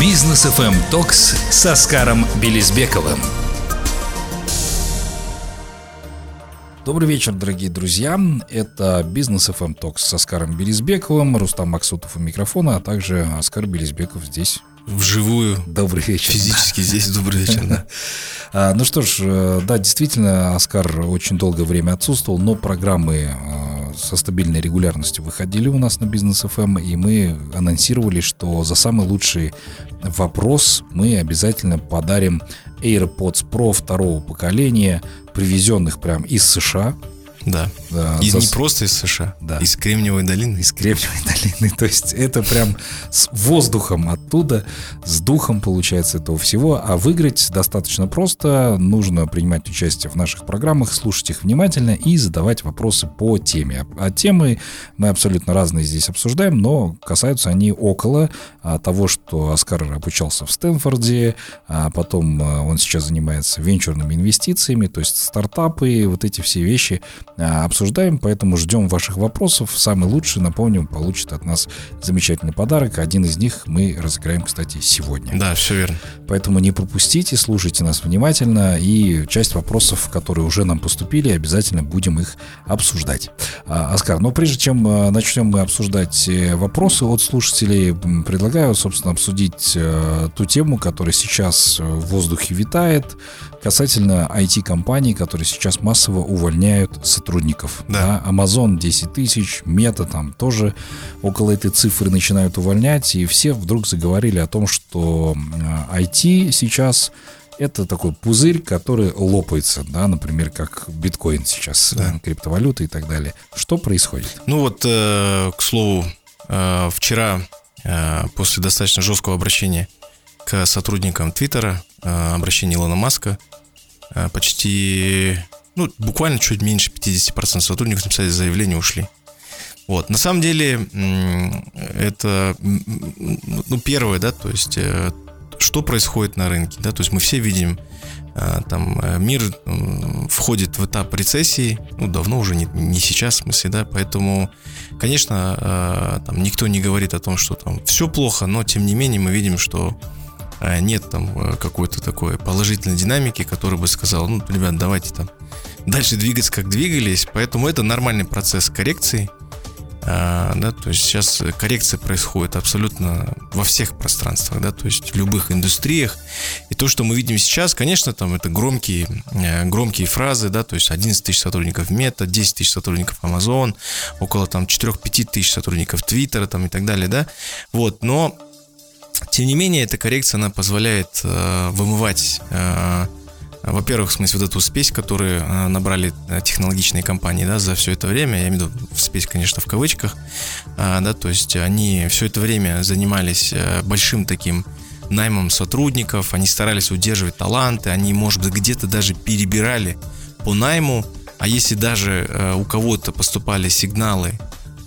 Бизнес FM Talks с Оскаром Белизбековым. Добрый вечер, дорогие друзья. Это Бизнес FM Talks с Оскаром Белизбековым, Рустам Максутов у микрофона, а также Оскар Белизбеков здесь Вживую. Добрый вечер. Физически здесь добрый вечер, да. А, ну что ж, э, да, действительно, Оскар очень долгое время отсутствовал, но программы э, со стабильной регулярностью выходили у нас на Бизнес FM, и мы анонсировали, что за самый лучший вопрос мы обязательно подарим AirPods Pro второго поколения, привезенных прям из США. Да. да и за... не просто из США, да. из Кремниевой долины. Из Кремниевой долины. То есть это прям с воздухом оттуда, с духом получается этого всего. А выиграть достаточно просто. Нужно принимать участие в наших программах, слушать их внимательно и задавать вопросы по теме. А темы мы абсолютно разные здесь обсуждаем, но касаются они около а, того, что Оскар обучался в Стэнфорде, а потом а, он сейчас занимается венчурными инвестициями, то есть стартапы, вот эти все вещи обсуждаем, поэтому ждем ваших вопросов. Самый лучший, напомним, получит от нас замечательный подарок. Один из них мы разыграем, кстати, сегодня. Да, все верно. Поэтому не пропустите, слушайте нас внимательно, и часть вопросов, которые уже нам поступили, обязательно будем их обсуждать. А, Оскар, но прежде чем а, начнем мы обсуждать э, вопросы от слушателей, предлагаю, собственно, обсудить э, ту тему, которая сейчас в воздухе витает, касательно IT-компаний, которые сейчас массово увольняют сотрудников. Да. да. Amazon 10 тысяч, Мета там тоже около этой цифры начинают увольнять, и все вдруг заговорили о том, что IT сейчас это такой пузырь, который лопается, да, например, как биткоин сейчас, да. криптовалюта и так далее. Что происходит? Ну вот, э, к слову, э, вчера э, после достаточно жесткого обращения к сотрудникам Твиттера, э, обращение Илона Маска, э, почти, ну, буквально чуть меньше 50% сотрудников написали заявление, ушли. Вот, на самом деле, это, ну, первое, да, то есть, э, что происходит на рынке, да, то есть мы все видим, там мир входит в этап рецессии, ну, давно уже, не, не сейчас, в смысле, да, поэтому, конечно, там никто не говорит о том, что там все плохо, но, тем не менее, мы видим, что нет там э, какой-то такой положительной динамики, которая бы сказала, ну, ребят, давайте там дальше двигаться, как двигались. Поэтому это нормальный процесс коррекции. А, да, то есть сейчас коррекция происходит абсолютно во всех пространствах, да, то есть в любых индустриях. И то, что мы видим сейчас, конечно, там это громкие, э, громкие фразы, да, то есть 11 тысяч сотрудников Мета, 10 тысяч сотрудников Amazon, около там 4-5 тысяч сотрудников Твиттера там и так далее, да. Вот, но тем не менее, эта коррекция, она позволяет э, вымывать, э, во-первых, в смысле, вот эту спесь, которую э, набрали э, технологичные компании, да, за все это время, я имею в виду спесь, конечно, в кавычках, э, да, то есть они все это время занимались э, большим таким наймом сотрудников, они старались удерживать таланты, они, может быть, где-то даже перебирали по найму, а если даже э, у кого-то поступали сигналы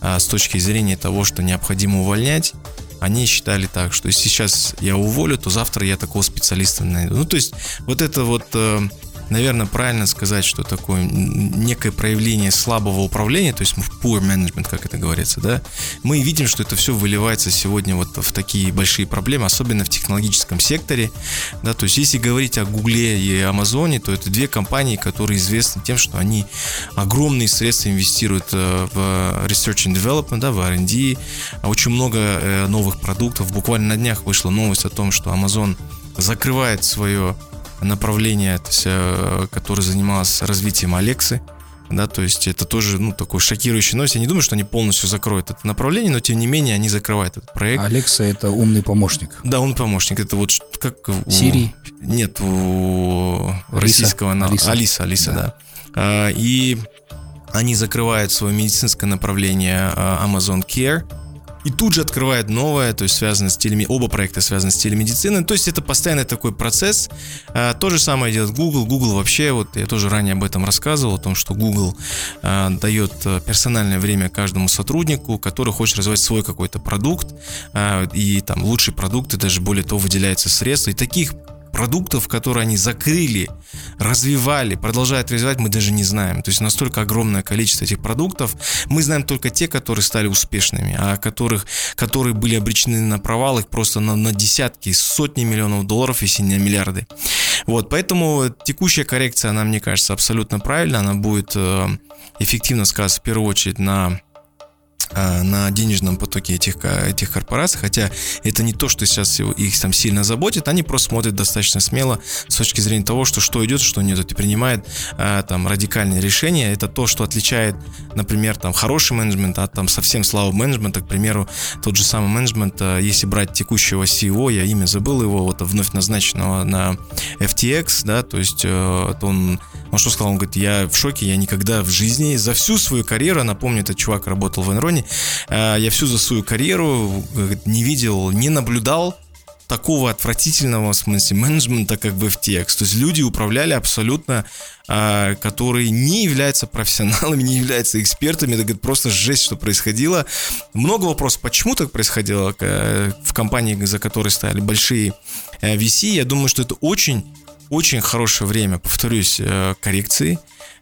э, с точки зрения того, что необходимо увольнять, они считали так, что сейчас я уволю, то завтра я такого специалиста найду. Ну, то есть вот это вот э, наверное, правильно сказать, что такое некое проявление слабого управления, то есть poor management, как это говорится, да, мы видим, что это все выливается сегодня вот в такие большие проблемы, особенно в технологическом секторе, да, то есть если говорить о Гугле и Амазоне, то это две компании, которые известны тем, что они огромные средства инвестируют э, в research and development, да, в R&D, очень много э, новых продуктов, буквально на днях вышла новость о том, что Amazon закрывает свое направление, то есть, которое занималось развитием Алексы. Да, то есть это тоже, ну, такой шокирующий новость. Я не думаю, что они полностью закроют это направление, но тем не менее они закрывают этот проект. Алекса это умный помощник. Да, умный помощник. Это вот как... Сирий? Нет, у Алиса? российского... Алиса. Алиса, Алиса, да. да. А, и они закрывают свое медицинское направление а, Amazon Care, и тут же открывает новое, то есть связано с телеми... оба проекта связаны с телемедициной. То есть это постоянный такой процесс. А, то же самое делает Google. Google вообще, вот я тоже ранее об этом рассказывал, о том, что Google а, дает а, персональное время каждому сотруднику, который хочет развивать свой какой-то продукт, и там лучшие продукты, даже более того, выделяются средства. И таких продуктов, которые они закрыли, развивали, продолжают развивать, мы даже не знаем. То есть настолько огромное количество этих продуктов. Мы знаем только те, которые стали успешными, а которых, которые были обречены на провал, их просто на, на десятки, сотни миллионов долларов, если не миллиарды. Вот, поэтому текущая коррекция, она, мне кажется, абсолютно правильно. Она будет э, эффективно сказываться в первую очередь на на денежном потоке этих, этих корпораций, хотя это не то, что сейчас их там сильно заботит, они просто смотрят достаточно смело с точки зрения того, что что идет, что нет, и принимают а, там радикальные решения. Это то, что отличает, например, там хороший менеджмент от там совсем слабого менеджмента, к примеру, тот же самый менеджмент, а, если брать текущего CEO, я имя забыл его, вот вновь назначенного на FTX, да, то есть э, он он что сказал? Он говорит, я в шоке, я никогда в жизни за всю свою карьеру, напомню, этот чувак работал в Enron, э, я всю за свою карьеру не видел, не наблюдал такого отвратительного, в смысле, менеджмента, как в FTX. То есть люди управляли абсолютно, а, которые не являются профессионалами, не являются экспертами. Это говорит, просто жесть, что происходило. Много вопросов, почему так происходило э, в компании, за которой стояли большие э, VC. Я думаю, что это очень очень хорошее время, повторюсь, э, коррекции,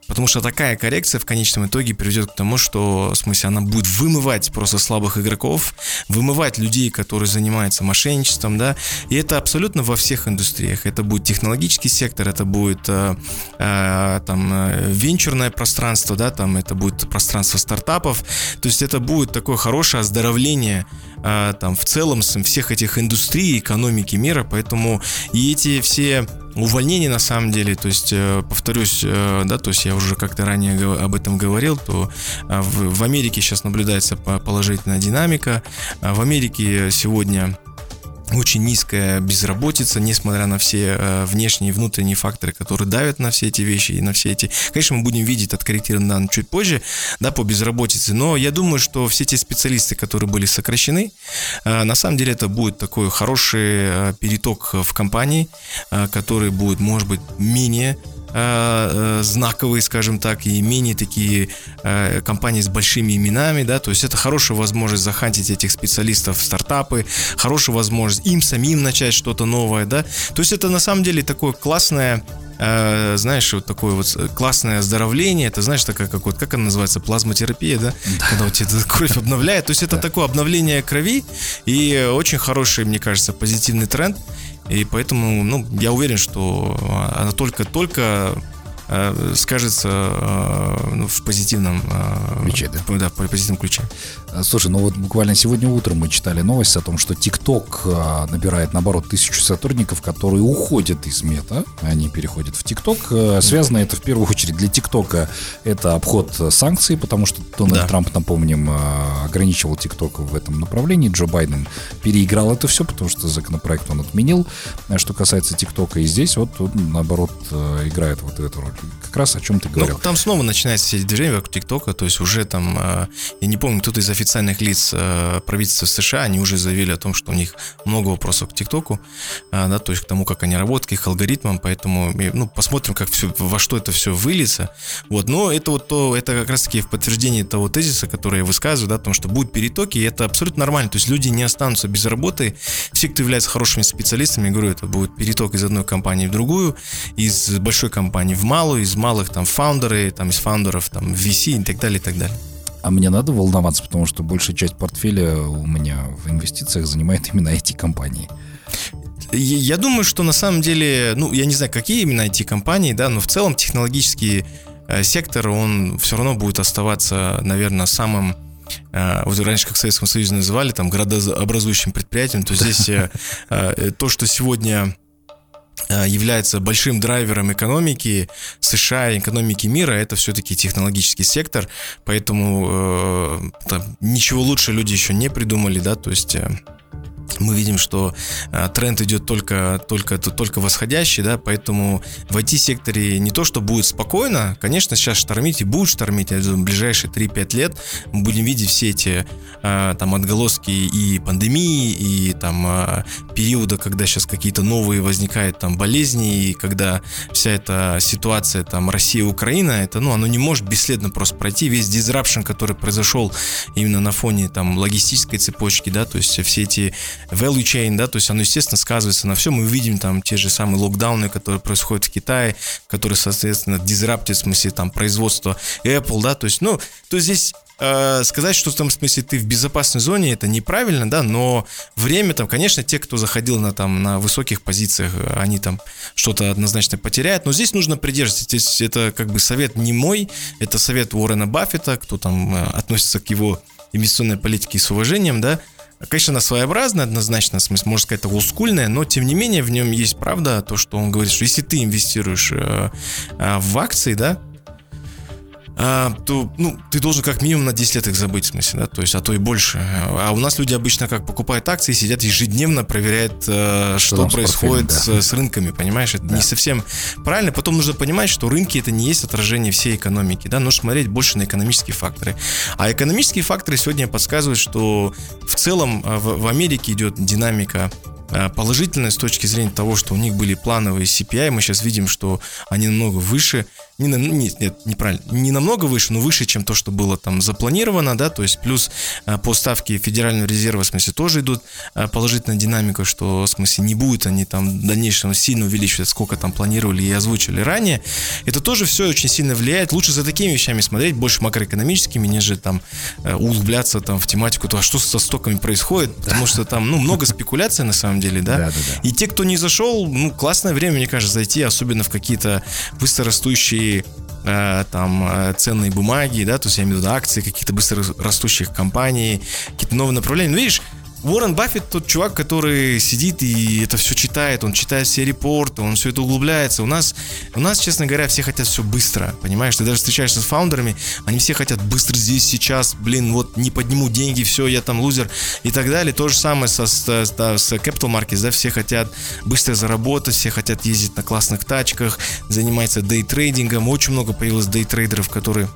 потому что такая коррекция в конечном итоге приведет к тому, что, в смысле, она будет вымывать просто слабых игроков, вымывать людей, которые занимаются мошенничеством, да, и это абсолютно во всех индустриях. Это будет технологический сектор, это будет э, э, там э, венчурное пространство, да, там это будет пространство стартапов, то есть это будет такое хорошее оздоровление э, там в целом всех этих индустрий, экономики мира, поэтому и эти все увольнений на самом деле, то есть, э, повторюсь, э, да, то есть я уже как-то ранее об этом говорил, то э, в, в Америке сейчас наблюдается положительная динамика. В Америке сегодня очень низкая безработица, несмотря на все э, внешние и внутренние факторы, которые давят на все эти вещи и на все эти... Конечно, мы будем видеть откорректированные данные чуть позже, да, по безработице, но я думаю, что все те специалисты, которые были сокращены, э, на самом деле это будет такой хороший э, переток в компании, который будет, может быть, менее Э, э, знаковые, скажем так, и менее такие э, компании с большими именами, да, то есть это хорошая возможность захантить этих специалистов в стартапы, хорошая возможность им самим начать что-то новое, да, то есть это на самом деле такое классное э, знаешь, вот такое вот классное оздоровление, это знаешь, такая как вот, как она называется, плазмотерапия, да? да. Когда у тебя кровь обновляет, то есть это да. такое обновление крови и очень хороший, мне кажется, позитивный тренд. И поэтому, ну, я уверен, что она только-только Э, скажется э, ну, в позитивном э, ключе, да? Да, в позитивном ключе. Слушай, ну вот буквально сегодня утром мы читали новость о том, что TikTok набирает, наоборот, тысячу сотрудников, которые уходят из мета, они переходят в TikTok. Связано это в первую очередь для TikTok это обход санкций, потому что Дональд да. Трамп, напомним, ограничивал TikTok в этом направлении. Джо Байден переиграл это все, потому что законопроект он отменил. Что касается TikTok, и здесь вот он, наоборот, играет вот эту роль как раз о чем ты говорил. Ну, там снова начинается все эти движения вокруг ТикТока, то есть уже там, э, я не помню, кто-то из официальных лиц э, правительства США, они уже заявили о том, что у них много вопросов к ТикТоку, э, да, то есть к тому, как они работают, к их алгоритмам, поэтому, ну, посмотрим, как все, во что это все выльется, вот, но это вот то, это как раз-таки в подтверждение того тезиса, который я высказываю, да, о том, что будут перетоки, и это абсолютно нормально, то есть люди не останутся без работы, все, кто является хорошими специалистами, говорю, это будет переток из одной компании в другую, из большой компании в малую, малую, из малых там фаундеры, там из фаундеров, там VC и так далее, и так далее. А мне надо волноваться, потому что большая часть портфеля у меня в инвестициях занимает именно эти компании. Я думаю, что на самом деле, ну, я не знаю, какие именно эти компании, да, но в целом технологический э, сектор, он все равно будет оставаться, наверное, самым э, вот раньше, как в Советском Союзе называли, там, градообразующим предприятием, то здесь э, то, что сегодня является большим драйвером экономики США, экономики мира, это все-таки технологический сектор, поэтому э, там, ничего лучше люди еще не придумали, да, то есть э, мы видим, что э, тренд идет только, только, только восходящий, да, поэтому в IT-секторе не то, что будет спокойно, конечно, сейчас штормить и будет штормить, я в ближайшие 3-5 лет мы будем видеть все эти э, там отголоски и пандемии, и там э, периода, когда сейчас какие-то новые возникают там болезни, и когда вся эта ситуация там Россия-Украина, это, ну, оно не может бесследно просто пройти, весь дизрапшн, который произошел именно на фоне там логистической цепочки, да, то есть все эти value chain, да, то есть оно, естественно, сказывается на всем. Мы видим там те же самые локдауны, которые происходят в Китае, которые, соответственно, дизраптят, в смысле, там, производство Apple, да, то есть, ну, то здесь э, сказать, что в том смысле ты в безопасной зоне, это неправильно, да, но время там, конечно, те, кто заходил на там на высоких позициях, они там что-то однозначно потеряют, но здесь нужно придерживаться, здесь это как бы совет не мой, это совет Уоррена Баффета, кто там э, относится к его инвестиционной политике с уважением, да, Конечно, она своеобразная, однозначно, в смысле, можно сказать, олдскульная, но тем не менее в нем есть правда, то, что он говорит, что если ты инвестируешь э, э, в акции, да, а, то ну, ты должен как минимум на 10 лет их забыть, в смысле, да, то есть, а то и больше. А у нас люди обычно как покупают акции, сидят ежедневно, проверяют, э, что, что происходит с, да. с, рынками, понимаешь, это да. не совсем правильно. Потом нужно понимать, что рынки это не есть отражение всей экономики, да, нужно смотреть больше на экономические факторы. А экономические факторы сегодня подсказывают, что в целом э, в, в Америке идет динамика Э, положительное с точки зрения того, что у них были плановые CPI, мы сейчас видим, что они намного выше, не нет, нет, неправильно, не намного выше, но выше, чем то, что было там запланировано, да, то есть плюс э, по ставке Федерального резерва, в смысле, тоже идут э, положительная динамика, что, в смысле, не будет они там в дальнейшем сильно увеличивать, сколько там планировали и озвучили ранее. Это тоже все очень сильно влияет. Лучше за такими вещами смотреть, больше макроэкономическими, нежели там углубляться там в тематику, то, а что со стоками происходит, потому что там, ну, много спекуляций на самом деле, да? Да, да, да. И те, кто не зашел, ну, классное время, мне кажется, зайти, особенно в какие-то быстрорастущие э, там э, ценные бумаги, да, то есть я имею в виду акции каких-то быстро растущих компаний, какие-то новые направления. Ну, видишь, Уоррен Баффет тот чувак, который сидит и это все читает, он читает все репорты, он все это углубляется. У нас, у нас, честно говоря, все хотят все быстро, понимаешь? Ты даже встречаешься с фаундерами, они все хотят быстро здесь, сейчас, блин, вот не подниму деньги, все, я там лузер и так далее. То же самое со, с, да, с Capital Markets, да, все хотят быстро заработать, все хотят ездить на классных тачках, заниматься дейтрейдингом. Очень много появилось дейтрейдеров, которые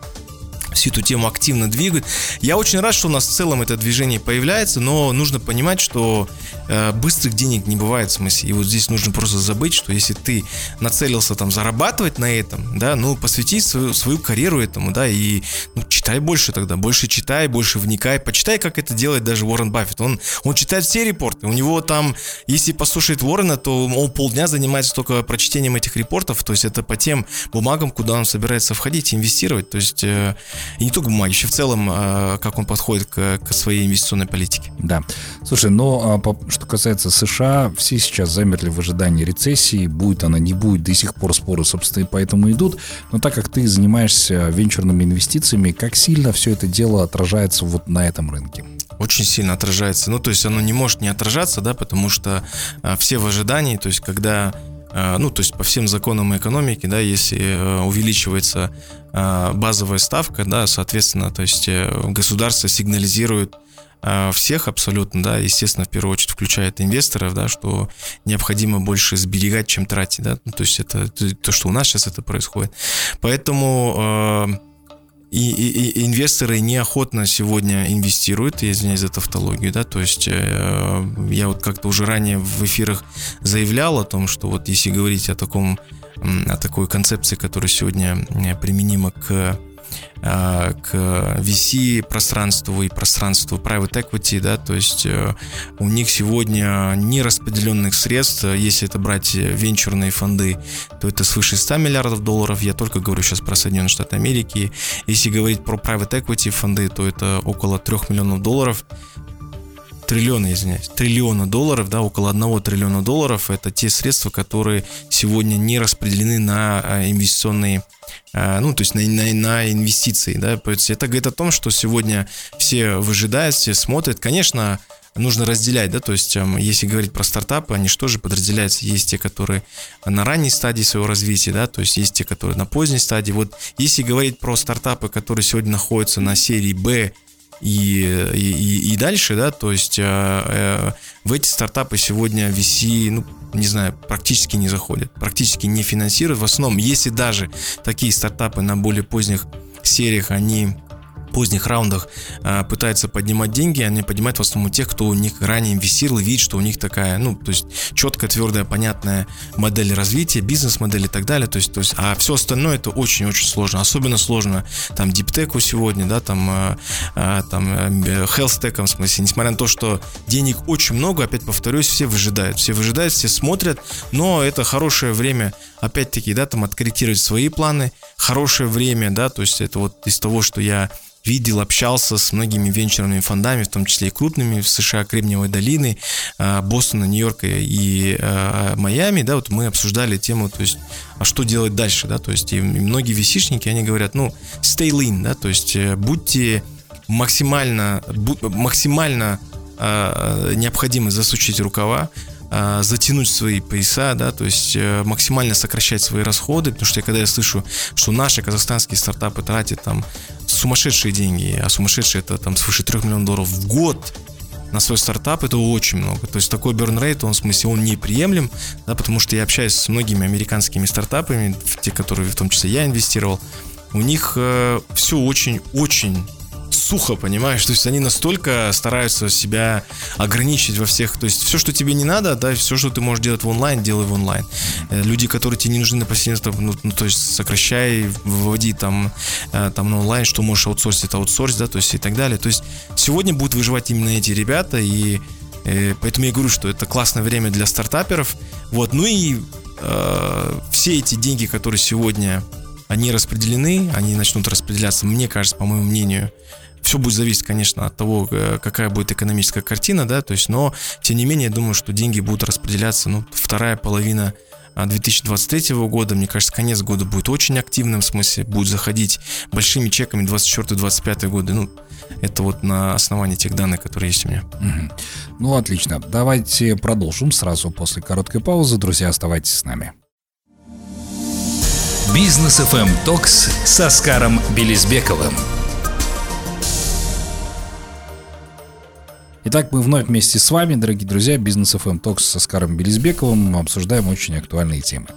всю эту тему активно двигают. Я очень рад, что у нас в целом это движение появляется, но нужно понимать, что э, быстрых денег не бывает в смысле. И вот здесь нужно просто забыть, что если ты нацелился там зарабатывать на этом, да, ну посвяти свою, свою карьеру этому, да, и ну, читай больше тогда, больше читай, больше вникай, почитай, как это делает даже Уоррен Баффет. Он, он читает все репорты, у него там, если послушает Уоррена, то он полдня занимается только прочтением этих репортов, то есть это по тем бумагам, куда он собирается входить, инвестировать, то есть э, и не только бумаги, еще в целом, э, как он подходит к, к своей инвестиционной политике. Да. Слушай, но а, что касается США, все сейчас замерли в ожидании рецессии, будет она, не будет, до сих пор споры, собственно, поэтому идут. Но так как ты занимаешься венчурными инвестициями, как сильно все это дело отражается вот на этом рынке? очень сильно отражается. Ну, то есть оно не может не отражаться, да, потому что а, все в ожидании, то есть когда ну, то есть по всем законам экономики, да, если э, увеличивается а, базовая ставка, да, соответственно, то есть э, государство сигнализирует всех абсолютно, да, естественно, в первую очередь включает инвесторов, да, что необходимо больше сберегать, чем тратить, да, ну, то есть это то, что у нас сейчас это происходит. Поэтому и, и, и инвесторы неохотно сегодня инвестируют, я извиняюсь за тавтологию, да, то есть э, я вот как-то уже ранее в эфирах заявлял о том, что вот если говорить о таком, о такой концепции, которая сегодня э, применима к к VC пространству и пространству private equity, да, то есть э, у них сегодня нераспределенных средств, если это брать венчурные фонды, то это свыше 100 миллиардов долларов, я только говорю сейчас про Соединенные Штаты Америки, если говорить про private equity фонды, то это около 3 миллионов долларов, триллиона, извиняюсь, триллиона долларов, да, около одного триллиона долларов, это те средства, которые сегодня не распределены на а, инвестиционные а, ну, то есть на, на, на инвестиции, да, то есть это говорит о том, что сегодня все выжидают, все смотрят, конечно, нужно разделять, да, то есть эм, если говорить про стартапы, они что же подразделяются, есть те, которые на ранней стадии своего развития, да, то есть есть те, которые на поздней стадии, вот если говорить про стартапы, которые сегодня находятся на серии B и, и, и дальше, да, то есть э, э, в эти стартапы сегодня VC, ну, не знаю, практически не заходят, практически не финансируют. В основном, если даже такие стартапы на более поздних сериях, они поздних раундах э, пытаются поднимать деньги, они поднимают в основном тех, кто у них ранее инвестировал, видит, что у них такая, ну, то есть четкая, твердая, понятная модель развития, бизнес-модель и так далее, то есть, то есть, а все остальное это очень-очень сложно, особенно сложно там диптеку сегодня, да, там, э, э, там, э, health в смысле, несмотря на то, что денег очень много, опять повторюсь, все выжидают, все выжидают, все смотрят, но это хорошее время, опять-таки, да, там, откорректировать свои планы, хорошее время, да, то есть это вот из того, что я видел, общался с многими венчурными фондами, в том числе и крупными в США, Кремниевой долины, а, Бостона, Нью-Йорка и а, Майами, да, вот мы обсуждали тему, то есть, а что делать дальше, да, то есть, и многие висишники, они говорят, ну, stay lean, да, то есть, э, будьте максимально, максимально э, необходимо засучить рукава, а, затянуть свои пояса, да, то есть э, максимально сокращать свои расходы, потому что я, когда я слышу, что наши казахстанские стартапы тратят там сумасшедшие деньги, а сумасшедшие это там свыше 3 миллионов долларов в год на свой стартап, это очень много. То есть такой burn rate, он в смысле, он неприемлем, да, потому что я общаюсь с многими американскими стартапами, те, которые в том числе я инвестировал, у них э, все очень-очень сухо, понимаешь? То есть они настолько стараются себя ограничить во всех. То есть все, что тебе не надо, да, все, что ты можешь делать в онлайн, делай в онлайн. Э, люди, которые тебе не нужны на посредство, ну, ну, то есть сокращай, выводи там, э, там на онлайн, что можешь аутсорсить, это аутсорс, да, то есть и так далее. То есть сегодня будут выживать именно эти ребята, и э, поэтому я говорю, что это классное время для стартаперов. Вот, ну и э, все эти деньги, которые сегодня они распределены, они начнут распределяться, мне кажется, по моему мнению, все будет зависеть, конечно, от того, э, какая будет экономическая картина, да, то есть, но, тем не менее, я думаю, что деньги будут распределяться, ну, вторая половина 2023 а, года, мне кажется, конец года будет очень активным, в смысле, будет заходить большими чеками 24-25 годы, ну, это вот на основании тех данных, которые есть у меня. Угу. Ну, отлично. Давайте продолжим сразу после короткой паузы. Друзья, оставайтесь с нами. Бизнес FM Токс с Оскаром Белизбековым. Итак, мы вновь вместе с вами, дорогие друзья, Бизнес FM Talks с Оскаром Белизбековым обсуждаем очень актуальные темы.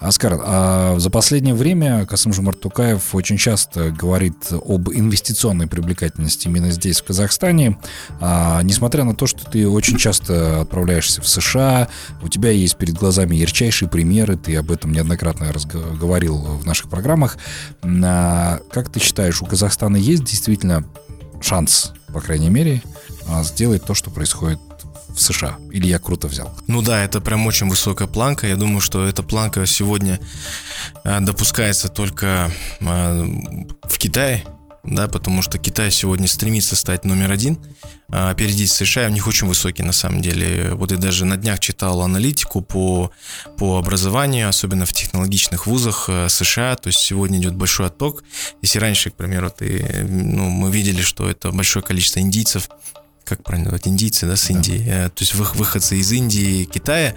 Оскар, а за последнее время Касым Жумартукаев очень часто говорит об инвестиционной привлекательности именно здесь, в Казахстане. А, несмотря на то, что ты очень часто отправляешься в США, у тебя есть перед глазами ярчайшие примеры, ты об этом неоднократно говорил в наших программах. А, как ты считаешь, у Казахстана есть действительно шанс, по крайней мере, а, сделать то, что происходит в США? Или я круто взял? Ну да, это прям очень высокая планка. Я думаю, что эта планка сегодня а, допускается только а, в Китае, да, потому что Китай сегодня стремится стать номер один, опередить США, у них очень высокий на самом деле. Вот я даже на днях читал аналитику по, по образованию, особенно в технологичных вузах США, то есть сегодня идет большой отток. Если раньше, к примеру, ты, ну, мы видели, что это большое количество индийцев как правильно называть, индийцы, да, с Индии, да. Э, то есть выходцы из Индии Китая,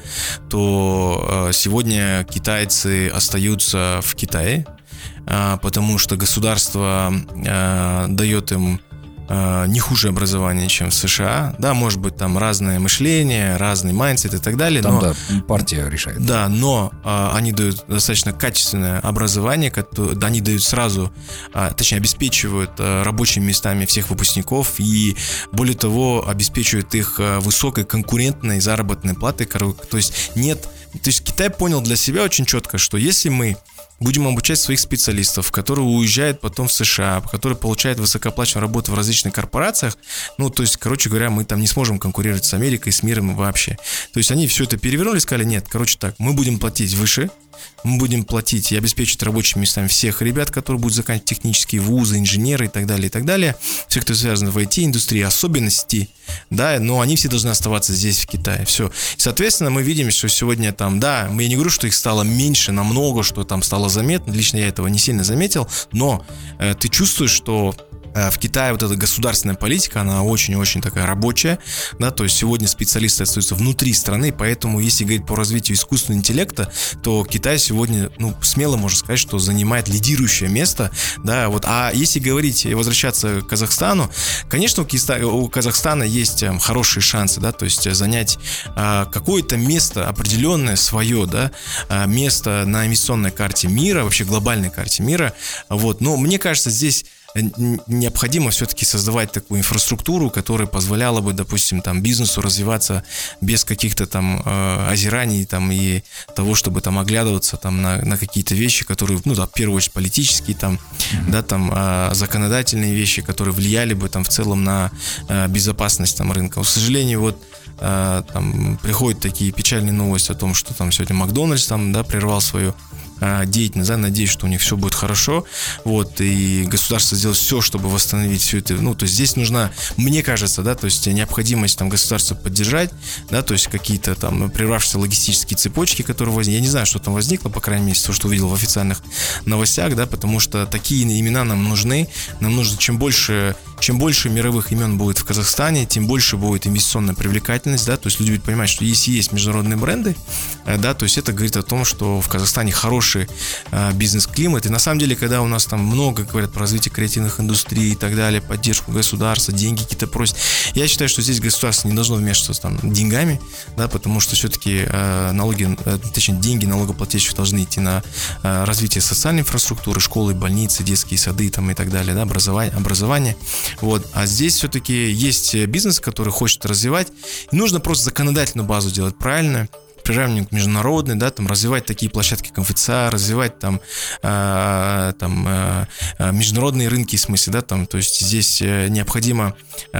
то э, сегодня китайцы остаются в Китае, э, потому что государство дает им э, не хуже образования, чем в США. Да, может быть, там разное мышление, разный mindset и так далее. Там, но, да, партия решает. Да, но э, они дают достаточно качественное образование, которое, да, они дают сразу, э, точнее, обеспечивают э, рабочими местами всех выпускников и, более того, обеспечивают их э, высокой конкурентной заработной платой. То есть нет... То есть Китай понял для себя очень четко, что если мы будем обучать своих специалистов, которые уезжают потом в США, которые получают высокооплачиваемую работу в различных корпорациях. Ну, то есть, короче говоря, мы там не сможем конкурировать с Америкой, с миром вообще. То есть они все это перевернули сказали, нет, короче так, мы будем платить выше, мы будем платить и обеспечить рабочими местами всех ребят, которые будут заканчивать технические вузы, инженеры и так далее, и так далее. Все, кто связан в IT-индустрии, особенности, да, но они все должны оставаться здесь, в Китае. Все. Соответственно, мы видим, что сегодня там, да, я не говорю, что их стало меньше намного, что там стало заметно, лично я этого не сильно заметил, но э, ты чувствуешь, что в Китае вот эта государственная политика, она очень-очень такая рабочая, да, то есть сегодня специалисты остаются внутри страны, поэтому если говорить по развитию искусственного интеллекта, то Китай сегодня, ну, смело можно сказать, что занимает лидирующее место, да, вот, а если говорить и возвращаться к Казахстану, конечно, у Казахстана есть эм, хорошие шансы, да, то есть занять а, какое-то место определенное свое, да, а, место на инвестиционной карте мира, вообще глобальной карте мира, вот, но мне кажется, здесь необходимо все-таки создавать такую инфраструктуру, которая позволяла бы, допустим, там бизнесу развиваться без каких-то там э, озираний там и того, чтобы там оглядываться там на, на какие-то вещи, которые, ну, да, в первую очередь политические там, mm-hmm. да, там э, законодательные вещи, которые влияли бы там в целом на э, безопасность там рынка. К сожалению, вот э, там приходят такие печальные новости о том, что там сегодня Макдональдс там, да, прервал свою деятельность, да, надеюсь, что у них все будет хорошо, вот, и государство сделает все, чтобы восстановить все это, ну, то есть здесь нужна, мне кажется, да, то есть необходимость там государства поддержать, да, то есть какие-то там прервавшиеся логистические цепочки, которые возникли, я не знаю, что там возникло, по крайней мере, то, что увидел в официальных новостях, да, потому что такие имена нам нужны, нам нужно, чем больше чем больше мировых имен будет в Казахстане, тем больше будет инвестиционная привлекательность, да, то есть люди будут понимать, что если есть международные бренды, э, да, то есть это говорит о том, что в Казахстане хороший э, бизнес-климат, и на самом деле, когда у нас там много говорят про развитие креативных индустрий и так далее, поддержку государства, деньги какие-то просят, я считаю, что здесь государство не должно вмешиваться там деньгами, да, потому что все-таки э, налоги, точнее, деньги налогоплательщиков должны идти на развитие социальной инфраструктуры, школы, больницы, детские сады там и так далее, да, образование, образование. Вот. А здесь все-таки есть бизнес, который хочет развивать. И нужно просто законодательную базу делать правильно приравнивать к международной, да, там развивать такие площадки конфеца, развивать там, э, там э, международные рынки, в смысле, да, там, то есть здесь необходимо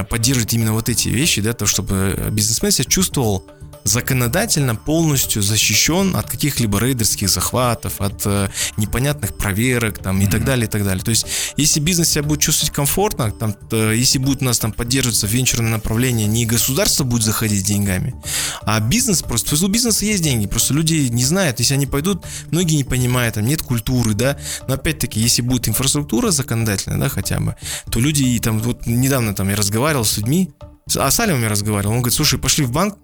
поддерживать именно вот эти вещи, да, то, чтобы бизнесмен себя чувствовал законодательно полностью защищен от каких-либо рейдерских захватов, от э, непонятных проверок там, и mm-hmm. так далее, и так далее. То есть, если бизнес себя будет чувствовать комфортно, там, то, если будет у нас там поддерживаться венчурное направление, не государство будет заходить с деньгами, а бизнес просто, у бизнеса есть деньги, просто люди не знают, если они пойдут, многие не понимают, там нет культуры, да, но опять-таки, если будет инфраструктура законодательная, да, хотя бы, то люди, там, вот недавно там я разговаривал с людьми, а с Алимом я разговаривал, он говорит, слушай, пошли в банк,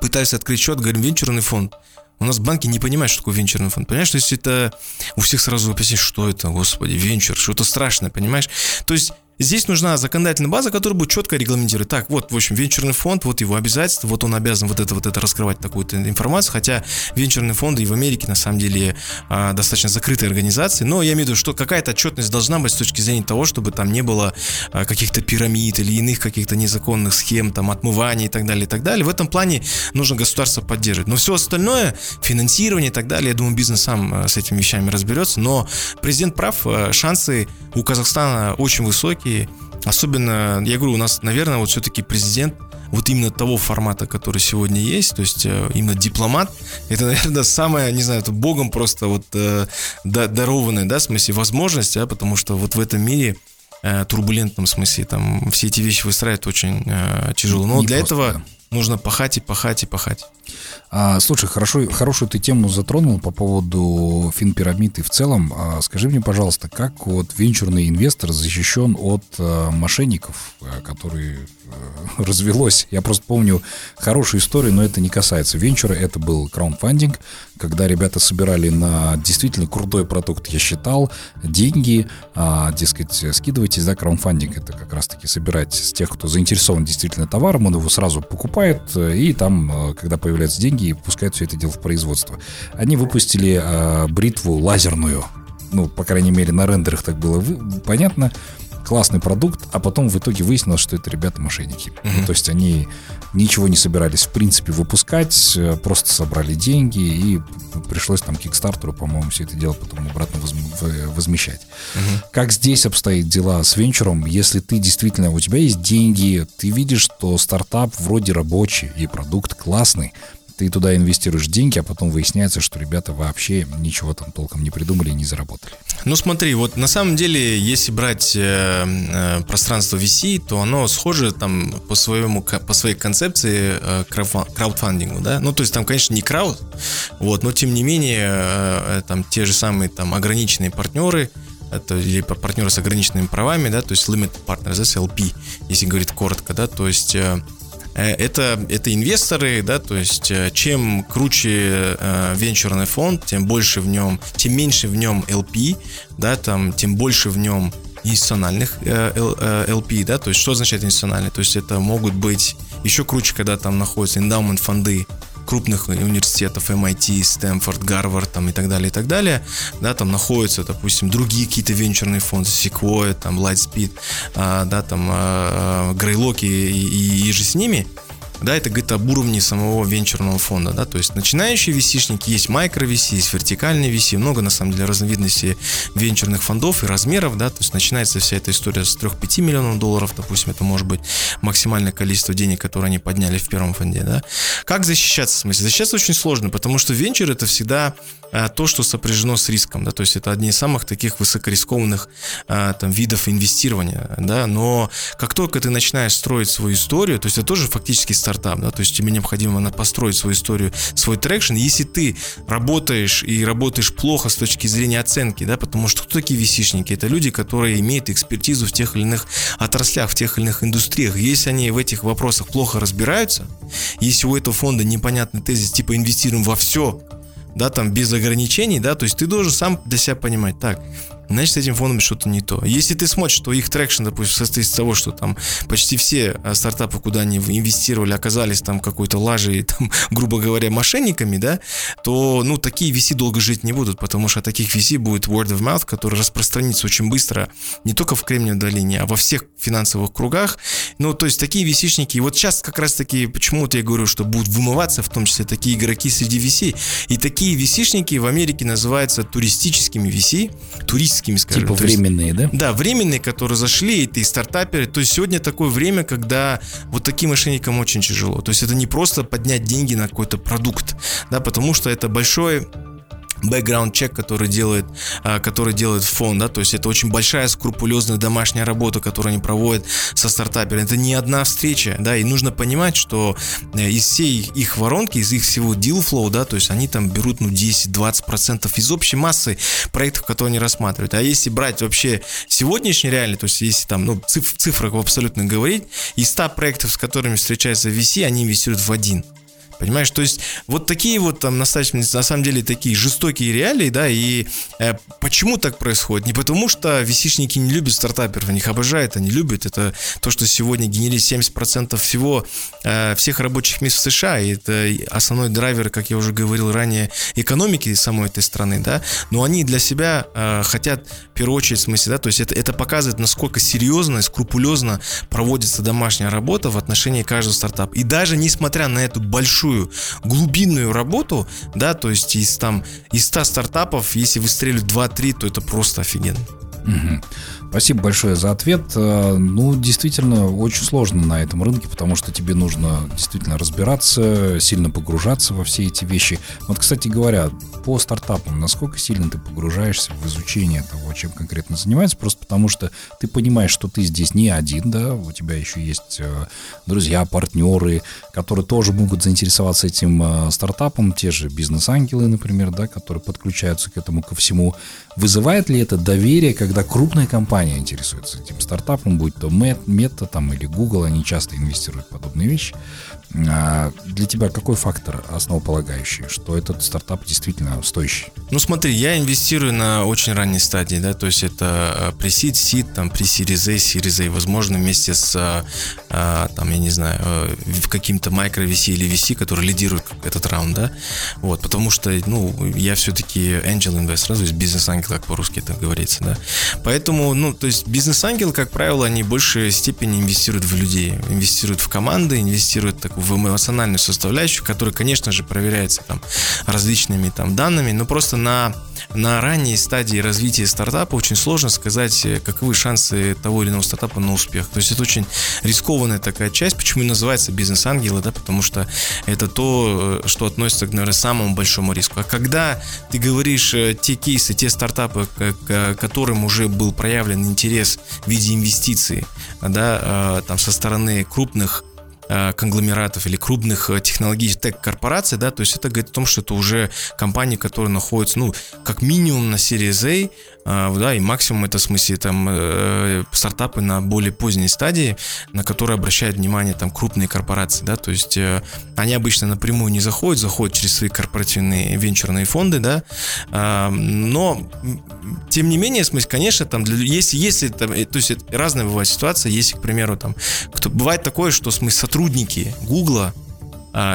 пытались открыть счет, говорим, венчурный фонд. У нас банки не понимают, что такое венчурный фонд. Понимаешь, то есть это у всех сразу объяснить, что это, господи, венчур, что-то страшное, понимаешь? То есть Здесь нужна законодательная база, которая будет четко регламентировать. Так, вот, в общем, венчурный фонд, вот его обязательства, вот он обязан вот это, вот это раскрывать такую-то информацию, хотя венчурные фонды и в Америке на самом деле а, достаточно закрытые организации, но я имею в виду, что какая-то отчетность должна быть с точки зрения того, чтобы там не было а, каких-то пирамид или иных каких-то незаконных схем, там, отмывания и так далее, и так далее. В этом плане нужно государство поддерживать. Но все остальное, финансирование и так далее, я думаю, бизнес сам а, с этими вещами разберется, но президент прав, шансы у Казахстана очень высокие, Особенно, я говорю, у нас, наверное, вот все-таки президент вот именно того формата, который сегодня есть, то есть э, именно дипломат, это, наверное, самое, не знаю, это богом просто вот э, дарованная, да, в смысле, возможность, а, потому что вот в этом мире э, турбулентном смысле там все эти вещи выстраивать очень э, тяжело. Но Не для просто, этого да. Нужно пахать и пахать и пахать. А, слушай, хорошо, хорошую ты тему затронул по поводу финпирамид и в целом. А, скажи мне, пожалуйста, как вот венчурный инвестор защищен от а, мошенников, а, которые а, развелось? Я просто помню хорошую историю, но это не касается венчура. Это был краундфандинг, когда ребята собирали на действительно крутой продукт, я считал, деньги, а, дескать, скидывайтесь, да, краундфандинг это как раз-таки собирать с тех, кто заинтересован действительно товаром, он его сразу покупает, и там, когда появляются деньги, пускают все это дело в производство. Они выпустили э, бритву лазерную. Ну, по крайней мере, на рендерах так было понятно. Классный продукт, а потом в итоге выяснилось, что это ребята мошенники. Mm-hmm. То есть они ничего не собирались в принципе выпускать, э, просто собрали деньги и пришлось там Кикстартеру, по-моему, все это дело потом обратно возмещать. Угу. Как здесь обстоит дела с венчуром, если ты действительно, у тебя есть деньги, ты видишь, что стартап вроде рабочий и продукт классный, ты туда инвестируешь деньги, а потом выясняется, что ребята вообще ничего там толком не придумали и не заработали. Ну смотри, вот на самом деле, если брать э, э, пространство VC, то оно схоже там по своему по своей концепции э, краудфандингу, да. Ну то есть там, конечно, не крауд, вот, но тем не менее э, э там те же самые там ограниченные партнеры, это или партнеры с ограниченными правами, да, то есть limited partners, LP, если говорить коротко, да, то есть Э, это, это инвесторы, да, то есть э, чем круче э, венчурный фонд, тем больше в нем, тем меньше в нем LP, да, там, тем больше в нем институциональных э, LP, да, то есть что означает институциональный? То есть это могут быть еще круче, когда там находятся эндаумент фонды, крупных университетов, MIT, Стэнфорд, Гарвард там, и так далее, и так далее, да, там находятся, допустим, другие какие-то венчурные фонды, Sequoia, там, Lightspeed, а, да, там, а, Greylock и, и, и же с ними, да, это говорит об уровне самого венчурного фонда, да, то есть начинающие VC-шники, есть микро-VC, есть вертикальные VC, много, на самом деле, разновидностей венчурных фондов и размеров, да, то есть начинается вся эта история с 3-5 миллионов долларов, допустим, это может быть максимальное количество денег, которые они подняли в первом фонде, да. Как защищаться, в смысле? Защищаться очень сложно, потому что венчур это всегда а, то, что сопряжено с риском, да, то есть это одни из самых таких высокорискованных а, там видов инвестирования, да, но как только ты начинаешь строить свою историю, то есть это тоже фактически стартап, да, то есть тебе необходимо построить свою историю, свой traction. Если ты работаешь и работаешь плохо с точки зрения оценки, да, потому что кто такие VC-шники? Это люди, которые имеют экспертизу в тех или иных отраслях, в тех или иных индустриях. Если они в этих вопросах плохо разбираются, если у этого фонда непонятный тезис, типа инвестируем во все, да, там без ограничений, да, то есть ты должен сам для себя понимать, так, значит, с этим фондом что-то не то. Если ты смотришь, что их traction, допустим, состоит из того, что там почти все а, стартапы, куда они инвестировали, оказались там какой-то лажей, там, грубо говоря, мошенниками, да, то, ну, такие VC долго жить не будут, потому что таких VC будет word of mouth, который распространится очень быстро не только в Кремниевой долине, а во всех финансовых кругах. Ну, то есть такие VC-шники, и вот сейчас как раз-таки, почему-то я говорю, что будут вымываться, в том числе такие игроки среди VC, и такие VC-шники в Америке называются туристическими VC, турист классическими, скажем. Типа временные, есть, да? Да, временные, которые зашли, и стартаперы. То есть сегодня такое время, когда вот таким мошенникам очень тяжело. То есть это не просто поднять деньги на какой-то продукт, да, потому что это большой background чек, который делает, а, который делает фонд, да, то есть это очень большая скрупулезная домашняя работа, которую они проводят со стартаперами. Это не одна встреча, да, и нужно понимать, что э, из всей их воронки, из их всего deal flow, да, то есть они там берут, ну, 10-20% из общей массы проектов, которые они рассматривают. А если брать вообще сегодняшний реальный, то есть если там, ну, циф- в цифрах абсолютно говорить, из 100 проектов, с которыми встречается VC, они инвестируют в один. Понимаешь, то есть вот такие вот там на, самом деле такие жестокие реалии, да, и э, почему так происходит? Не потому что висишники не любят стартаперов, они их обожают, они любят. Это то, что сегодня генерит 70% всего, э, всех рабочих мест в США, и это основной драйвер, как я уже говорил ранее, экономики самой этой страны, да, но они для себя э, хотят, в первую очередь, в смысле, да, то есть это, это показывает, насколько серьезно и скрупулезно проводится домашняя работа в отношении каждого стартапа. И даже несмотря на эту большую большую глубинную работу, да, то есть из там из 100 стартапов, если выстреливают 2-3, то это просто офигенно. Угу. Спасибо большое за ответ. Э, ну, действительно, очень сложно на этом рынке, потому что тебе нужно действительно разбираться, сильно погружаться во все эти вещи. Вот, кстати говоря, по стартапам, насколько сильно ты погружаешься в изучение того, чем конкретно занимается, просто потому что ты понимаешь, что ты здесь не один, да, у тебя еще есть э, друзья, партнеры, которые тоже могут заинтересоваться этим э, стартапом, те же бизнес-ангелы, например, да, которые подключаются к этому ко всему. Вызывает ли это доверие, когда крупная компания интересуется этим стартапом, будь то Meta там, или Google, они часто инвестируют в подобные вещи. А для тебя какой фактор основополагающий, что этот стартап действительно стоящий? Ну смотри, я инвестирую на очень ранней стадии, да, то есть это пресид, сид, там Series A, возможно, вместе с, а, а, там, я не знаю, э, в каким-то микро VC или VC, который лидирует этот раунд, да, вот, потому что, ну, я все-таки angel investor, то есть бизнес-ангел, как по-русски это говорится, да, поэтому, ну, то есть бизнес-ангел, как правило, они в большей степени инвестируют в людей, инвестируют в команды, инвестируют так, в эмоциональную составляющую, которая, конечно же, проверяется там различными там данными, но просто на, на ранней стадии развития стартапа очень сложно сказать, э, каковы шансы того или иного стартапа на успех. То есть это очень рискованная такая часть, почему и называется бизнес-ангелы, да, потому что это то, э, что относится, к, наверное, самому большому риску. А когда ты говоришь э, те кейсы, те стартапы, к которым уже был проявлен интерес в виде инвестиций, да, там со стороны крупных Э, конгломератов или крупных э, технологий тег-корпораций, да, то есть это говорит о том, что это уже компании, которые находятся, ну, как минимум на серии а, да, и максимум это в смысле там э, стартапы на более поздней стадии, на которые обращают внимание там крупные корпорации, да, то есть э, они обычно напрямую не заходят, заходят через свои корпоративные венчурные фонды, да, а, но тем не менее, в смысле, конечно, там, для, если, если там, э, то есть разная бывает ситуация, если, к примеру, там, кто, бывает такое, что, в смысле, сотрудники Гугла, а,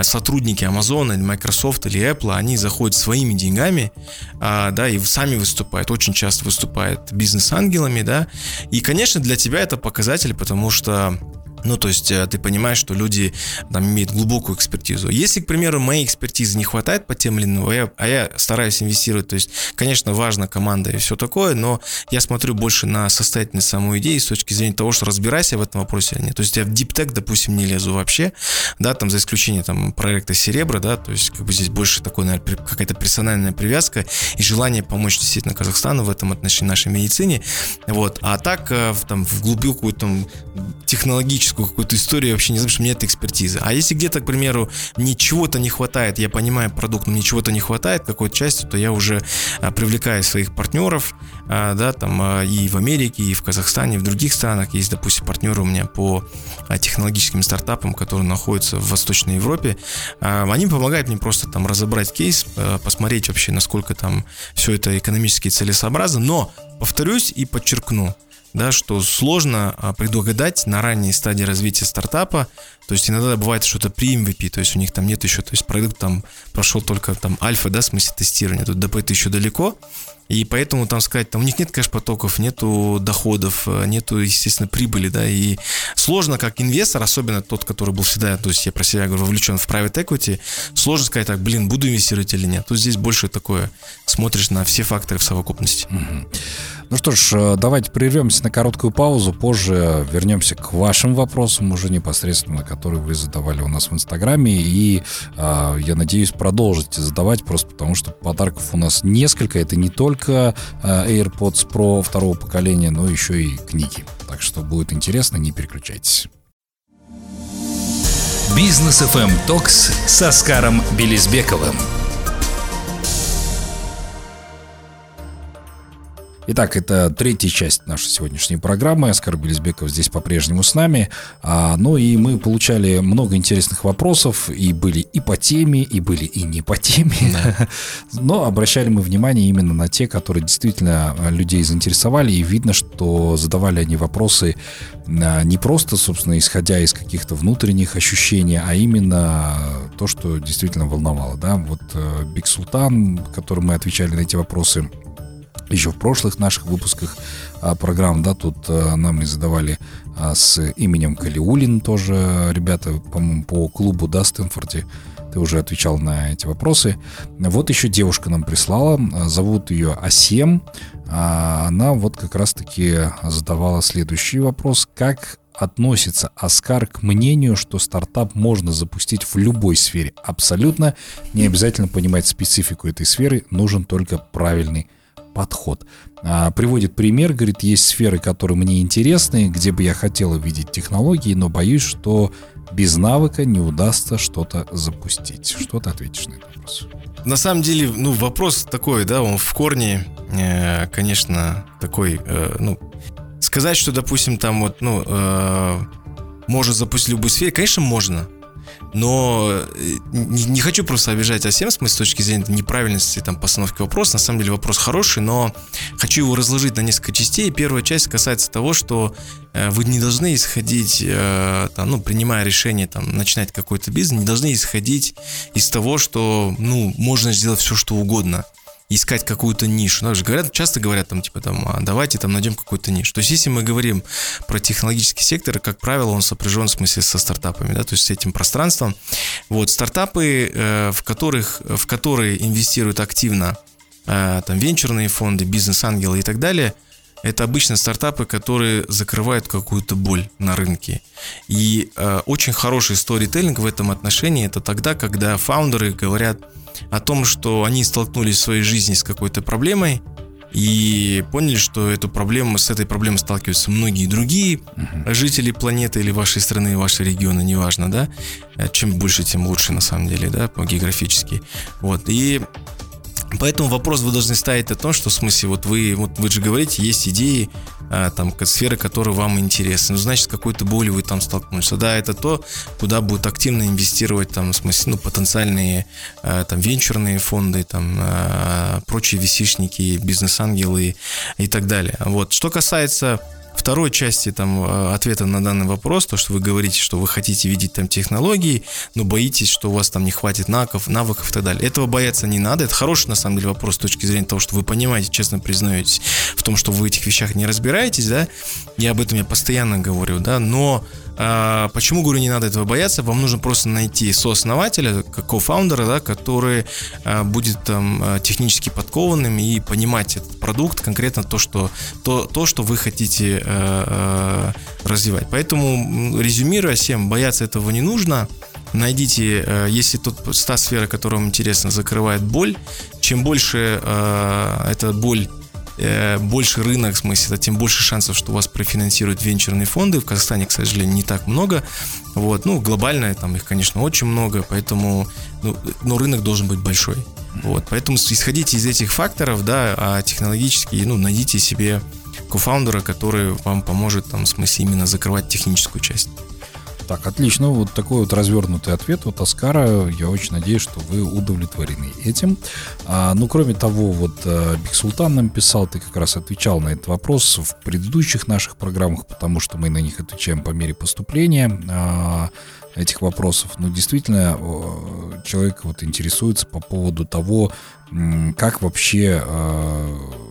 сотрудники Amazon или Microsoft или Apple, они заходят своими деньгами, а, да, и сами выступают, очень часто выступают бизнес-ангелами, да, и, конечно, для тебя это показатель, потому что ну, то есть э, ты понимаешь, что люди там имеют глубокую экспертизу. Если, к примеру, моей экспертизы не хватает по тем или иным, а я, а я стараюсь инвестировать, то есть, конечно, важна команда и все такое, но я смотрю больше на состоятельность самой идеи с точки зрения того, что разбирайся в этом вопросе или нет. То есть я в диптек, допустим, не лезу вообще, да, там за исключением там проекта Серебра, да, то есть как бы здесь больше такой, наверное, какая-то персональная привязка и желание помочь действительно Казахстану в этом отношении нашей медицине, вот. А так э, там в глубокую там технологическую техническую какую-то историю, вообще не знаю, что у меня это экспертиза. А если где-то, к примеру, мне чего-то не хватает, я понимаю продукт, но мне чего-то не хватает какой-то части, то я уже а, привлекаю своих партнеров, а, да, там а, и в Америке, и в Казахстане, и в других странах. Есть, допустим, партнеры у меня по технологическим стартапам, которые находятся в Восточной Европе. Они помогают мне просто там разобрать кейс, посмотреть вообще, насколько там все это экономически целесообразно. Но, повторюсь и подчеркну, да, что сложно а, предугадать на ранней стадии развития стартапа, то есть иногда бывает что-то при MVP, то есть у них там нет еще, то есть продукт там прошел только там альфа, да, в смысле тестирования, тут бета еще далеко, и поэтому там сказать, там у них нет кэш-потоков, нету доходов, э, нету, естественно, прибыли, да, и сложно как инвестор, особенно тот, который был всегда, то есть я про себя говорю, вовлечен в private equity, сложно сказать так, блин, буду инвестировать или нет. Тут здесь больше такое, смотришь на все факторы в совокупности. Угу. Ну что ж, э, давайте прервемся на короткую паузу, позже вернемся к вашим вопросам, уже непосредственно, которые вы задавали у нас в Инстаграме, и э, я надеюсь, продолжите задавать, просто потому что подарков у нас несколько, это не только э, AirPods Pro второго поколения, но еще и книги. Так что будет интересно, не переключайтесь. Бизнес FM Токс с Оскаром Белизбековым. Итак, это третья часть нашей сегодняшней программы. Оскар Белизбеков здесь по-прежнему с нами. А, ну и мы получали много интересных вопросов, и были и по теме, и были и не по теме. Да. Но обращали мы внимание именно на те, которые действительно людей заинтересовали, и видно, что задавали они вопросы а, не просто, собственно, исходя из каких-то внутренних ощущений, а именно то, что действительно волновало. Да? Вот Биг Султан, которому мы отвечали на эти вопросы, еще в прошлых наших выпусках а, программ, да, тут а, нам и задавали а, с именем Калиулин тоже ребята, по-моему, по клубу, да, Стэнфорде, ты уже отвечал на эти вопросы. Вот еще девушка нам прислала, зовут ее Асем, она вот как раз-таки задавала следующий вопрос, как относится Оскар к мнению, что стартап можно запустить в любой сфере. Абсолютно не обязательно понимать специфику этой сферы, нужен только правильный подход. А, приводит пример, говорит, есть сферы, которые мне интересны, где бы я хотел увидеть технологии, но боюсь, что без навыка не удастся что-то запустить. Что ты ответишь на этот вопрос? На самом деле, ну, вопрос такой, да, он в корне, э, конечно, такой, э, ну, сказать, что, допустим, там вот, ну, э, может запустить любую сферу, конечно, можно но э, не, не хочу просто обижать Асем с точки зрения неправильности там, постановки вопроса. На самом деле вопрос хороший, но хочу его разложить на несколько частей. Первая часть касается того, что э, вы не должны исходить, э, там, ну, принимая решение там, начинать какой-то бизнес, не должны исходить из того, что ну, можно сделать все, что угодно искать какую-то нишу. Ну, же говорят, часто говорят там, типа, там, а давайте там найдем какую-то нишу. То есть, если мы говорим про технологический сектор, как правило, он сопряжен в смысле со стартапами, да, то есть с этим пространством. Вот, стартапы, э, в которых, в которые инвестируют активно э, там венчурные фонды, бизнес-ангелы и так далее, это обычно стартапы, которые закрывают какую-то боль на рынке. И э, очень хороший сторителлинг в этом отношении это тогда, когда фаундеры говорят, о том, что они столкнулись в своей жизни с какой-то проблемой и поняли, что эту проблему, с этой проблемой сталкиваются многие другие uh-huh. жители планеты или вашей страны, вашего региона, неважно, да. Чем больше, тем лучше, на самом деле, да, по географически. Вот. И Поэтому вопрос вы должны ставить о том, что в смысле, вот вы, вот вы же говорите, есть идеи, а, там, сферы, которые вам интересны. Ну, значит, какой-то болью вы там столкнулись. Да, это то, куда будут активно инвестировать, там, в смысле, ну, потенциальные, а, там, венчурные фонды, там, а, прочие висишники, бизнес-ангелы и так далее. Вот. Что касается второй части там э, ответа на данный вопрос, то, что вы говорите, что вы хотите видеть там технологии, но боитесь, что у вас там не хватит навыков, навыков и так далее. Этого бояться не надо. Это хороший, на самом деле, вопрос с точки зрения того, что вы понимаете, честно признаетесь в том, что вы в этих вещах не разбираетесь, да. Я об этом я постоянно говорю, да, но а, почему, говорю, не надо этого бояться? Вам нужно просто найти сооснователя, кофаундера, да, который а, будет там а, технически подкованным и понимать этот продукт, конкретно то, что, то, то, что вы хотите а, а, развивать. Поэтому, резюмируя всем, бояться этого не нужно. Найдите, а, если тот, та сфера, которая вам интересна, закрывает боль, чем больше э, эта боль Э, больше рынок, в смысле, тем больше шансов, что вас профинансируют венчурные фонды. В Казахстане, к сожалению, не так много. Вот, ну, глобально там их, конечно, очень много, поэтому, ну, но рынок должен быть большой. Вот, поэтому исходите из этих факторов, да, а технологически, ну, найдите себе кофаундера, который вам поможет, там, в смысле, именно закрывать техническую часть. Так, отлично. Вот такой вот развернутый ответ от Аскара. Я очень надеюсь, что вы удовлетворены этим. А, ну, кроме того, вот а, Биг нам писал, ты как раз отвечал на этот вопрос в предыдущих наших программах, потому что мы на них отвечаем по мере поступления а, этих вопросов. Ну, действительно, человек вот интересуется по поводу того, как вообще а,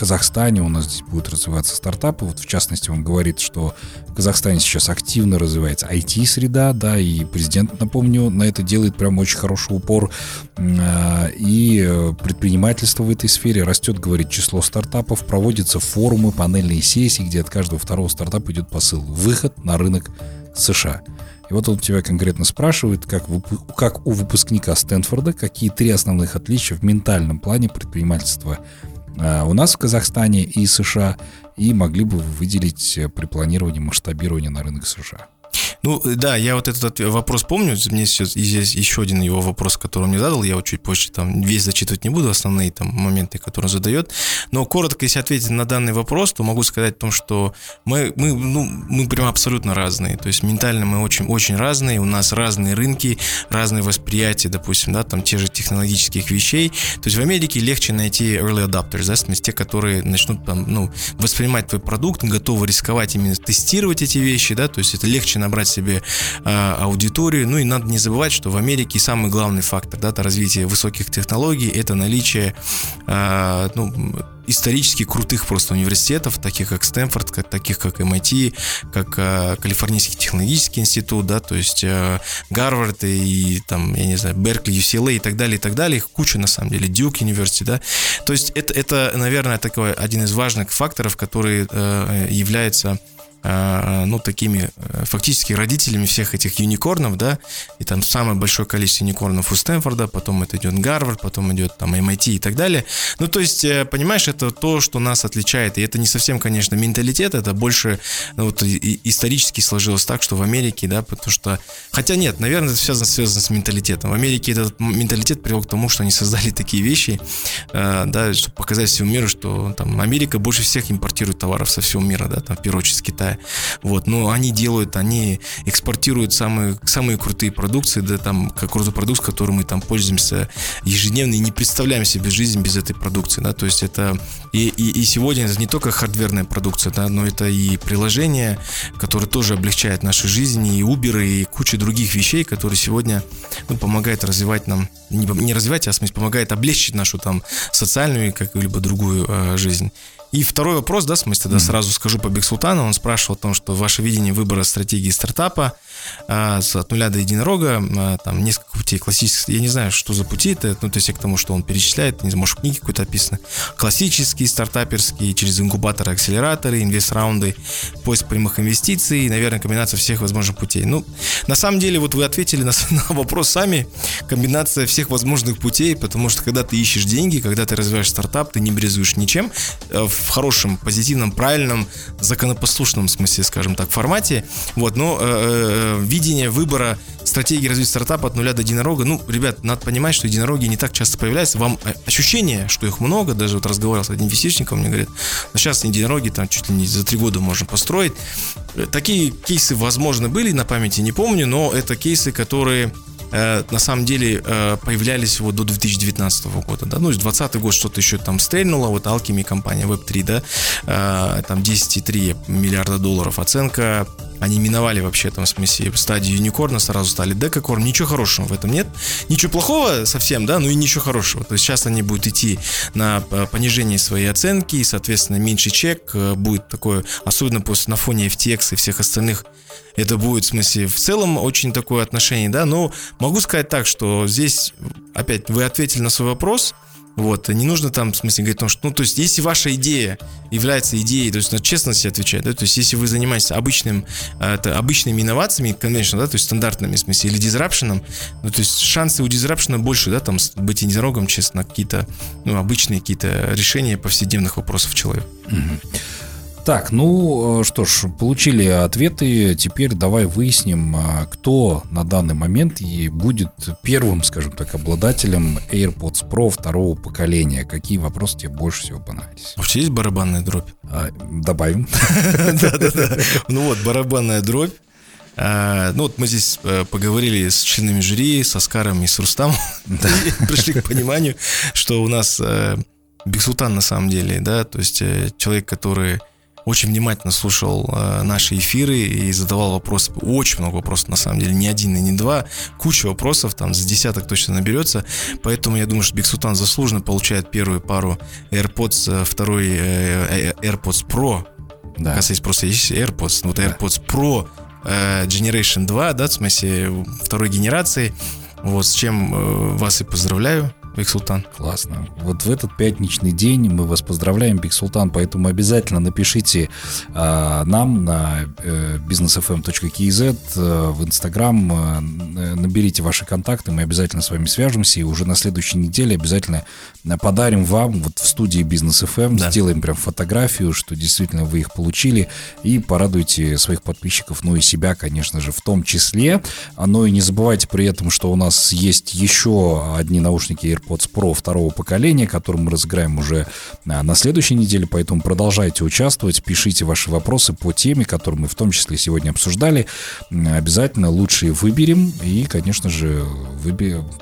Казахстане у нас здесь будут развиваться стартапы. Вот в частности, он говорит, что в Казахстане сейчас активно развивается IT-среда, да, и президент, напомню, на это делает прям очень хороший упор. А, и предпринимательство в этой сфере растет, говорит, число стартапов, проводятся форумы, панельные сессии, где от каждого второго стартапа идет посыл «Выход на рынок США». И вот он тебя конкретно спрашивает, как, как у выпускника Стэнфорда, какие три основных отличия в ментальном плане предпринимательства Э, у нас в Казахстане и США, и могли бы вы выделить э, при планировании масштабирования на рынок США? Ну, да, я вот этот вопрос помню. Мне сейчас есть еще один его вопрос, который он мне задал. Я вот чуть позже там весь зачитывать не буду, основные там моменты, которые он задает. Но коротко, если ответить на данный вопрос, то могу сказать о том, что мы, мы, ну, мы прям абсолютно разные. То есть ментально мы очень, очень разные. У нас разные рынки, разные восприятия, допустим, да, там те же технологических вещей. То есть в Америке легче найти early adopters, да, смысле те, которые начнут там, ну, воспринимать твой продукт, готовы рисковать именно тестировать эти вещи, да, то есть это легче набрать себе э, аудиторию. Ну и надо не забывать, что в Америке самый главный фактор да, развития высоких технологий это наличие э, ну, исторически крутых просто университетов, таких как Стэнфорд, как, таких как MIT, как э, Калифорнийский технологический институт, да, то есть э, Гарвард и там, я не знаю, Беркли, UCLA и так далее, и так далее, их куча на самом деле, Дюк университет, да, то есть это, это, наверное, такой один из важных факторов, который э, является ну, такими э, фактически родителями всех этих юникорнов, да, и там самое большое количество юникорнов у Стэнфорда, потом это идет Гарвард, потом идет там MIT и так далее. Ну, то есть, э, понимаешь, это то, что нас отличает, и это не совсем, конечно, менталитет, это больше ну, вот, исторически сложилось так, что в Америке, да, потому что, хотя нет, наверное, это связано, связано с менталитетом. В Америке этот менталитет привел к тому, что они создали такие вещи, э, да, чтобы показать всему миру, что там Америка больше всех импортирует товаров со всего мира, да, там, в первую очередь, с Китая. Китая. Вот, но они делают, они экспортируют самые, самые крутые продукции, да, там, как крутой продукт, которым мы там пользуемся ежедневно и не представляем себе жизнь без этой продукции, да, то есть это и, и, и сегодня это не только хардверная продукция, да, но это и приложение, которое тоже облегчает нашу жизнь, и Uber, и куча других вещей, которые сегодня ну, помогают развивать нам, не, не развивать, а в смысле помогает облегчить нашу там социальную и какую-либо другую э, жизнь. И второй вопрос, да, в смысле, тогда mm-hmm. сразу скажу по Бигсултану. Он спрашивал о том, что ваше видение выбора стратегии стартапа а, от нуля до единорога, а, там несколько путей классических, я не знаю, что за пути это, ну, то есть к тому, что он перечисляет, не знаю, может, в книге какой-то описано. Классические, стартаперские, через инкубаторы, акселераторы, инвест-раунды, поиск прямых инвестиций, наверное, комбинация всех возможных путей. Ну, на самом деле, вот вы ответили на, на вопрос сами, комбинация всех возможных путей, потому что когда ты ищешь деньги, когда ты развиваешь стартап, ты не брезуешь ничем, э, в хорошем, позитивном, правильном, законопослушном смысле, скажем так, формате. Вот, но э, э, видение выбора стратегии развития стартапа от нуля до единорога, ну, ребят, надо понимать, что единороги не так часто появляются. Вам э, ощущение, что их много, даже вот разговаривал с одним инвестичником, мне говорят, ну, сейчас единороги там чуть ли не за три года можно построить. Такие кейсы, возможно, были на памяти, не помню, но это кейсы, которые э, на самом деле э, появлялись вот до 2019 года, да, ну, 2020 год что-то еще там стрельнуло, вот Alchemy компания Web3, да, э, там 10,3 миллиарда долларов оценка, они миновали вообще там, в смысле, стадию юникорна, сразу стали декакорн. Ничего хорошего в этом нет. Ничего плохого совсем, да, но и ничего хорошего. То есть сейчас они будут идти на понижение своей оценки, и, соответственно, меньше чек будет такое, особенно после на фоне FTX и всех остальных это будет, в смысле, в целом очень такое отношение, да, но могу сказать так, что здесь, опять, вы ответили на свой вопрос, вот, не нужно там, в смысле, говорить о том, что, ну, то есть, если ваша идея является идеей, то есть, на честности отвечать, да, то есть, если вы занимаетесь обычным, это, обычными инновациями, конечно, да, то есть, стандартными, в смысле, или дизрапшеном, ну, то есть, шансы у дизрапшена больше, да, там, быть единорогом, честно, какие-то, ну, обычные какие-то решения повседневных вопросов человека. Так, ну э, что ж, получили ответы. Теперь давай выясним, а, кто на данный момент и будет первым, скажем так, обладателем AirPods Pro второго поколения. Какие вопросы тебе больше всего понравились? Вообще есть барабанная дробь? А, добавим. Да-да-да. Ну вот, барабанная дробь. А, ну вот мы здесь э, поговорили с членами жюри, с Оскаром и с Рустамом. Пришли к пониманию, что у нас э, Бексултан на самом деле, да, то есть человек, который очень внимательно слушал э, наши эфиры и задавал вопросы, очень много вопросов на самом деле, не один и не два, куча вопросов, там за десяток точно наберется, поэтому я думаю, что Бексутан заслуженно получает первую пару AirPods, э, второй э, э, AirPods Pro, да. Оказывается, просто есть AirPods, вот AirPods Pro э, Generation 2, да, в смысле второй генерации, вот с чем э, вас и поздравляю. Биг Султан. Классно. Вот в этот пятничный день мы вас поздравляем, Биг Султан, поэтому обязательно напишите э, нам на э, businessfm.kz э, в Инстаграм, э, наберите ваши контакты, мы обязательно с вами свяжемся, и уже на следующей неделе обязательно подарим вам вот в студии Бизнес FM, да. сделаем прям фотографию, что действительно вы их получили, и порадуйте своих подписчиков, ну и себя, конечно же, в том числе. Но и не забывайте при этом, что у нас есть еще одни наушники AirPods Pro второго поколения, который мы разыграем уже а, на следующей неделе, поэтому продолжайте участвовать, пишите ваши вопросы по теме, которую мы в том числе сегодня обсуждали. Обязательно лучшие выберем и, конечно же,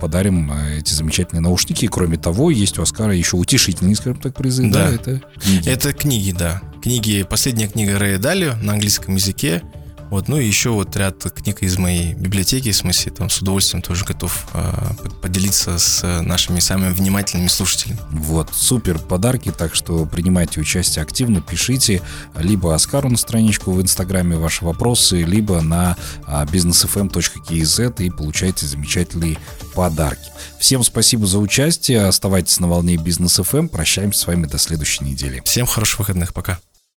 подарим а, эти замечательные наушники. Кроме того, есть у Оскара еще утешительный, скажем так, призы. Да, да это книги. Это книги, да. Книги, последняя книга Рэя Далио на английском языке. Вот, ну и еще вот ряд книг из моей библиотеки, в смысле, там с удовольствием тоже готов э, поделиться с нашими самыми внимательными слушателями. Вот, супер подарки, так что принимайте участие активно, пишите либо Оскару на страничку в Инстаграме ваши вопросы, либо на а, businessfm.kz и получайте замечательные подарки. Всем спасибо за участие, оставайтесь на волне Бизнес FM, прощаемся с вами до следующей недели. Всем хороших выходных, пока.